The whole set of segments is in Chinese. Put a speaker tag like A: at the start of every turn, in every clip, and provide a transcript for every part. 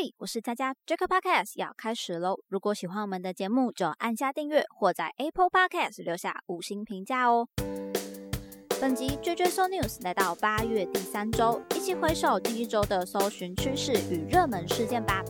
A: 嘿，我是佳佳，Jack Podcast 要开始喽！如果喜欢我们的节目，就按下订阅或在 Apple Podcast 留下五星评价哦。本集 JJ So News 来到八月第三周，一起回首第一周的搜寻趋势与热门事件吧。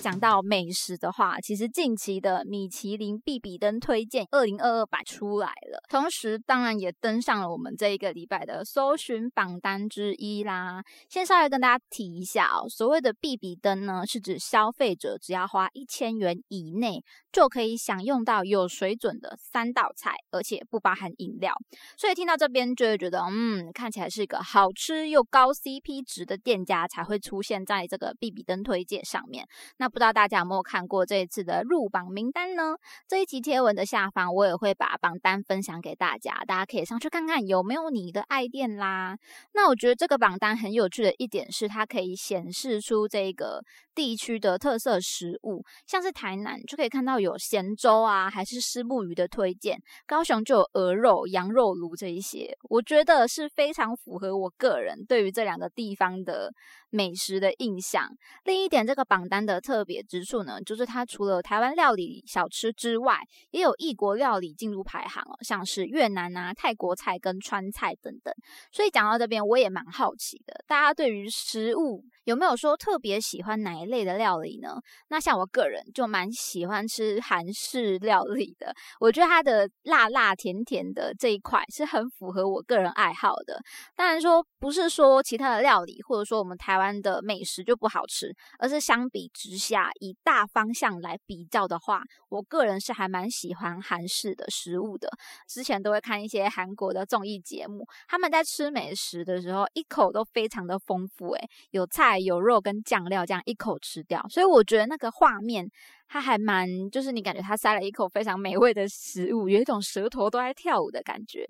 A: 讲到美食的话，其实近期的米其林必比登推荐二零二二版出来了，同时当然也登上了我们这一个礼拜的搜寻榜单之一啦。先稍微跟大家提一下哦，所谓的必比登呢，是指消费者只要花一千元以内就可以享用到有水准的三道菜，而且不包含饮料。所以听到这边就会觉得，嗯，看起来是一个好吃又高 CP 值的店家才会出现在这个必比登推荐上面。那不知道大家有没有看过这一次的入榜名单呢？这一期贴文的下方，我也会把榜单分享给大家，大家可以上去看看有没有你的爱店啦。那我觉得这个榜单很有趣的一点是，它可以显示出这个地区的特色食物，像是台南就可以看到有咸粥啊，还是虱目鱼的推荐；高雄就有鹅肉、羊肉炉这一些，我觉得是非常符合我个人对于这两个地方的美食的印象。另一点，这个榜单的特特别之处呢，就是它除了台湾料理小吃之外，也有异国料理进入排行哦，像是越南啊、泰国菜跟川菜等等。所以讲到这边，我也蛮好奇的，大家对于食物有没有说特别喜欢哪一类的料理呢？那像我个人就蛮喜欢吃韩式料理的，我觉得它的辣辣甜甜的这一块是很符合我个人爱好的。当然说不是说其他的料理或者说我们台湾的美食就不好吃，而是相比之下。下以大方向来比较的话，我个人是还蛮喜欢韩式的食物的。之前都会看一些韩国的综艺节目，他们在吃美食的时候，一口都非常的丰富，诶，有菜有肉跟酱料，这样一口吃掉。所以我觉得那个画面，它还蛮，就是你感觉他塞了一口非常美味的食物，有一种舌头都在跳舞的感觉。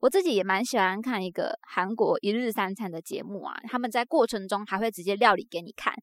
A: 我自己也蛮喜欢看一个韩国一日三餐的节目啊，他们在过程中还会直接料理给你看。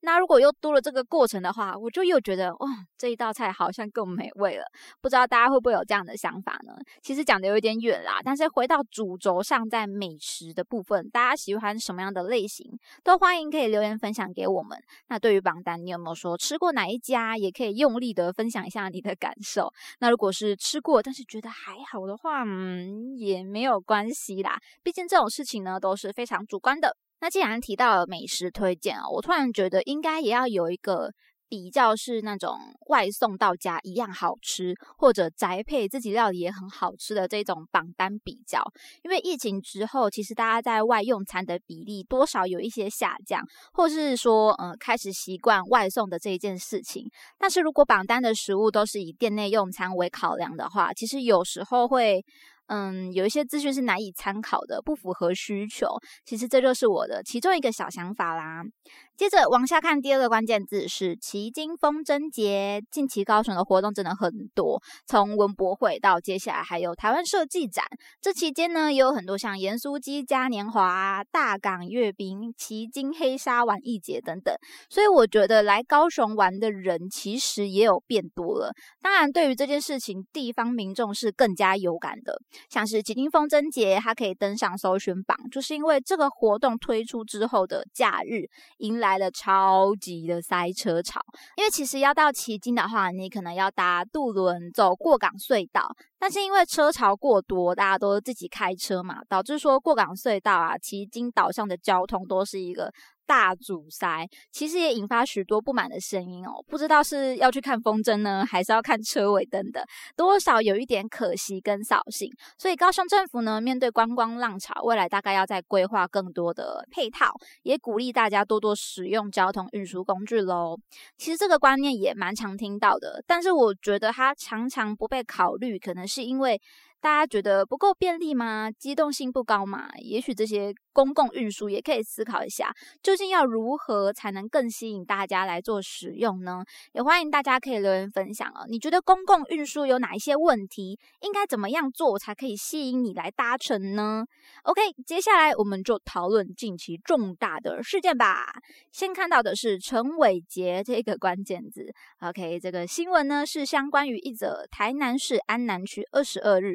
A: 那如果又多了这个过程的话，我就又觉得哇，这一道菜好像更美味了。不知道大家会不会有这样的想法呢？其实讲的有点远啦，但是回到主轴上，在美食的部分，大家喜欢什么样的类型，都欢迎可以留言分享给我们。那对于榜单，你有没有说吃过哪一家，也可以用力的分享一下你的感受。那如果是吃过，但是觉得还好的话，嗯，也没有关系啦。毕竟这种事情呢，都是非常主观的。那既然提到了美食推荐啊，我突然觉得应该也要有一个比较，是那种外送到家一样好吃，或者宅配自己料理也很好吃的这种榜单比较。因为疫情之后，其实大家在外用餐的比例多少有一些下降，或是说，呃，开始习惯外送的这一件事情。但是如果榜单的食物都是以店内用餐为考量的话，其实有时候会。嗯，有一些资讯是难以参考的，不符合需求。其实这就是我的其中一个小想法啦。接着往下看，第二个关键字是奇经风筝节。近期高雄的活动真的很多，从文博会到接下来还有台湾设计展。这期间呢，也有很多像盐酥鸡嘉年华、大港阅兵、奇经黑沙玩艺节等等。所以我觉得来高雄玩的人其实也有变多了。当然，对于这件事情，地方民众是更加有感的。像是奇经风筝节，它可以登上搜寻榜，就是因为这个活动推出之后的假日，迎来。来了超级的塞车潮，因为其实要到旗津的话，你可能要搭渡轮走过港隧道，但是因为车潮过多，大家都自己开车嘛，导致说过港隧道啊，旗津岛上的交通都是一个。大阻塞，其实也引发许多不满的声音哦。不知道是要去看风筝呢，还是要看车尾灯的，多少有一点可惜跟扫兴。所以高雄政府呢，面对观光浪潮，未来大概要再规划更多的配套，也鼓励大家多多使用交通运输工具喽。其实这个观念也蛮常听到的，但是我觉得它常常不被考虑，可能是因为。大家觉得不够便利吗？机动性不高吗？也许这些公共运输也可以思考一下，究竟要如何才能更吸引大家来做使用呢？也欢迎大家可以留言分享哦。你觉得公共运输有哪一些问题？应该怎么样做才可以吸引你来搭乘呢？OK，接下来我们就讨论近期重大的事件吧。先看到的是陈伟杰这个关键字。OK，这个新闻呢是相关于一则台南市安南区二十二日。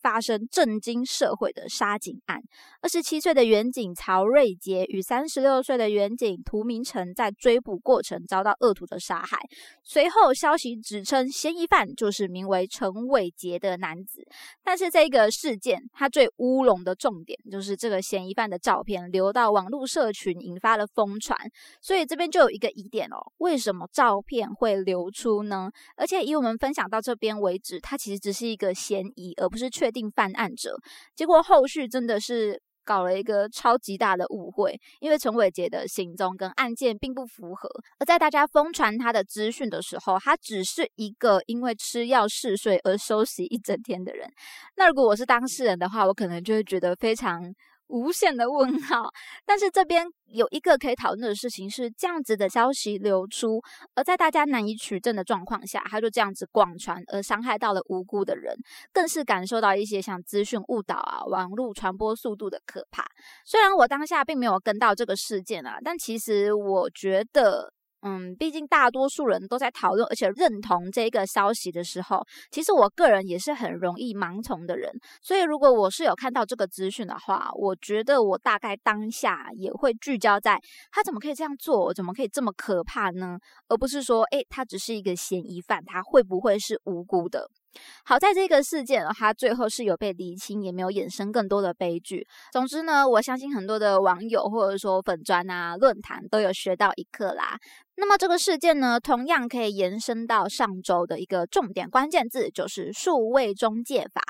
A: 发生震惊社会的杀警案。二十七岁的远警曹瑞杰与三十六岁的远警涂明成在追捕过程遭到恶徒的杀害。随后消息指称，嫌疑犯就是名为陈伟杰的男子。但是这个事件，它最乌龙的重点就是这个嫌疑犯的照片流到网络社群，引发了疯传。所以这边就有一个疑点哦，为什么照片会流出呢？而且以我们分享到这边为止，它其实只是一个嫌疑，而不是确定犯案者。结果后续真的是。搞了一个超级大的误会，因为陈伟杰的行踪跟案件并不符合。而在大家疯传他的资讯的时候，他只是一个因为吃药嗜睡而休息一整天的人。那如果我是当事人的话，我可能就会觉得非常。无限的问号，但是这边有一个可以讨论的事情是，这样子的消息流出，而在大家难以取证的状况下，他就这样子广传，而伤害到了无辜的人，更是感受到一些像资讯误导啊、网络传播速度的可怕。虽然我当下并没有跟到这个事件啊，但其实我觉得。嗯，毕竟大多数人都在讨论，而且认同这个消息的时候，其实我个人也是很容易盲从的人。所以，如果我是有看到这个资讯的话，我觉得我大概当下也会聚焦在他怎么可以这样做，怎么可以这么可怕呢？而不是说，诶，他只是一个嫌疑犯，他会不会是无辜的？好在这个事件，它最后是有被厘清，也没有衍生更多的悲剧。总之呢，我相信很多的网友或者说粉砖啊、论坛都有学到一课啦。那么这个事件呢，同样可以延伸到上周的一个重点关键字，就是数位中介法。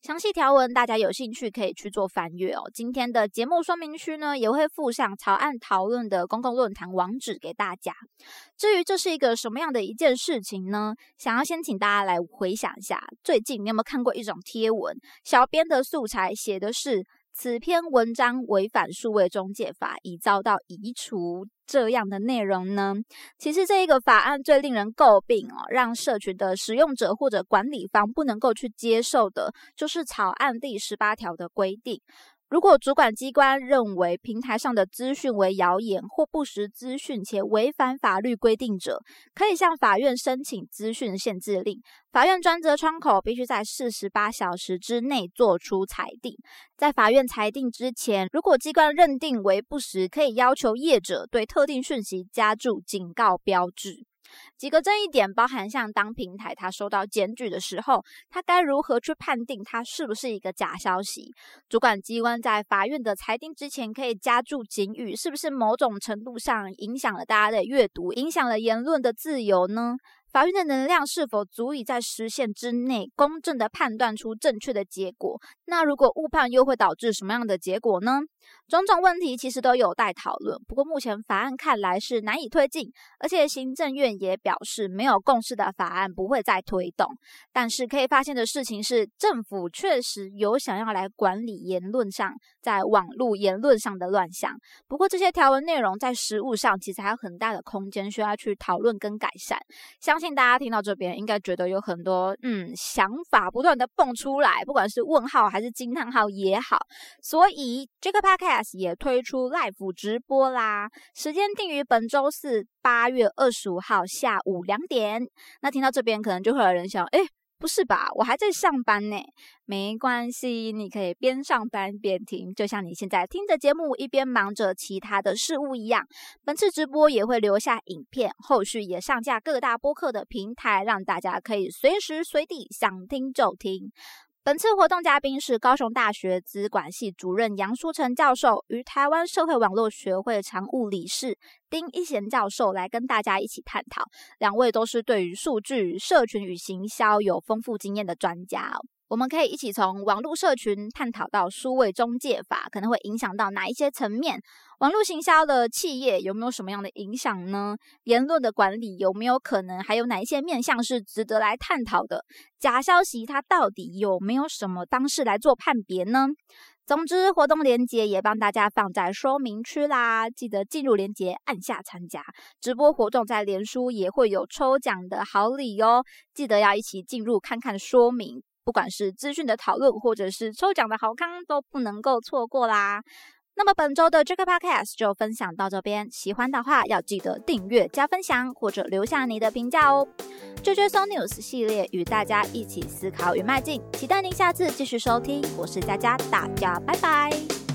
A: 详细条文大家有兴趣可以去做翻阅哦。今天的节目说明区呢，也会附上草案讨论的公共论坛网址给大家。至于这是一个什么样的一件事情呢？想要先请大家来回想，最近你有没有看过一种贴文？小编的素材写的是。此篇文章违反数位中介法，已遭到移除。这样的内容呢？其实这一个法案最令人诟病哦，让社群的使用者或者管理方不能够去接受的，就是草案第十八条的规定。如果主管机关认为平台上的资讯为谣言或不实资讯且违反法律规定者，可以向法院申请资讯限制令。法院专责窗口必须在四十八小时之内作出裁定。在法院裁定之前，如果机关认定为不实，可以要求业者对特定讯息加注警告标志。几个争议点包含，像当平台它收到检举的时候，它该如何去判定它是不是一个假消息？主管机关在法院的裁定之前，可以加注警语，是不是某种程度上影响了大家的阅读，影响了言论的自由呢？法院的能量是否足以在时限之内公正的判断出正确的结果？那如果误判又会导致什么样的结果呢？种种问题其实都有待讨论。不过目前法案看来是难以推进，而且行政院也表示没有共识的法案不会再推动。但是可以发现的事情是，政府确实有想要来管理言论上在网络言论上的乱象。不过这些条文内容在实务上其实还有很大的空间需要去讨论跟改善。相信。大家听到这边，应该觉得有很多嗯想法不断的蹦出来，不管是问号还是惊叹号也好，所以这个 podcast 也推出 live 直播啦，时间定于本周四八月二十五号下午两点。那听到这边，可能就会有人想，哎。不是吧？我还在上班呢。没关系，你可以边上班边听，就像你现在听着节目一边忙着其他的事物一样。本次直播也会留下影片，后续也上架各大播客的平台，让大家可以随时随地想听就听。本次活动嘉宾是高雄大学资管系主任杨书成教授与台湾社会网络学会常务理事丁一贤教授来跟大家一起探讨。两位都是对于数据、社群与行销有丰富经验的专家。我们可以一起从网络社群探讨到数位中介法，可能会影响到哪一些层面？网络行销的企业有没有什么样的影响呢？言论的管理有没有可能？还有哪一些面向是值得来探讨的？假消息它到底有没有什么方式来做判别呢？总之，活动链接也帮大家放在说明区啦，记得进入链接按下参加直播活动，在连书也会有抽奖的好礼哦，记得要一起进入看看说明。不管是资讯的讨论，或者是抽奖的好康，都不能够错过啦。那么本周的这个 podcast 就分享到这边，喜欢的话要记得订阅、加分享或者留下你的评价哦。JJSO News 系列与大家一起思考与迈进，期待您下次继续收听。我是佳佳，大家拜拜。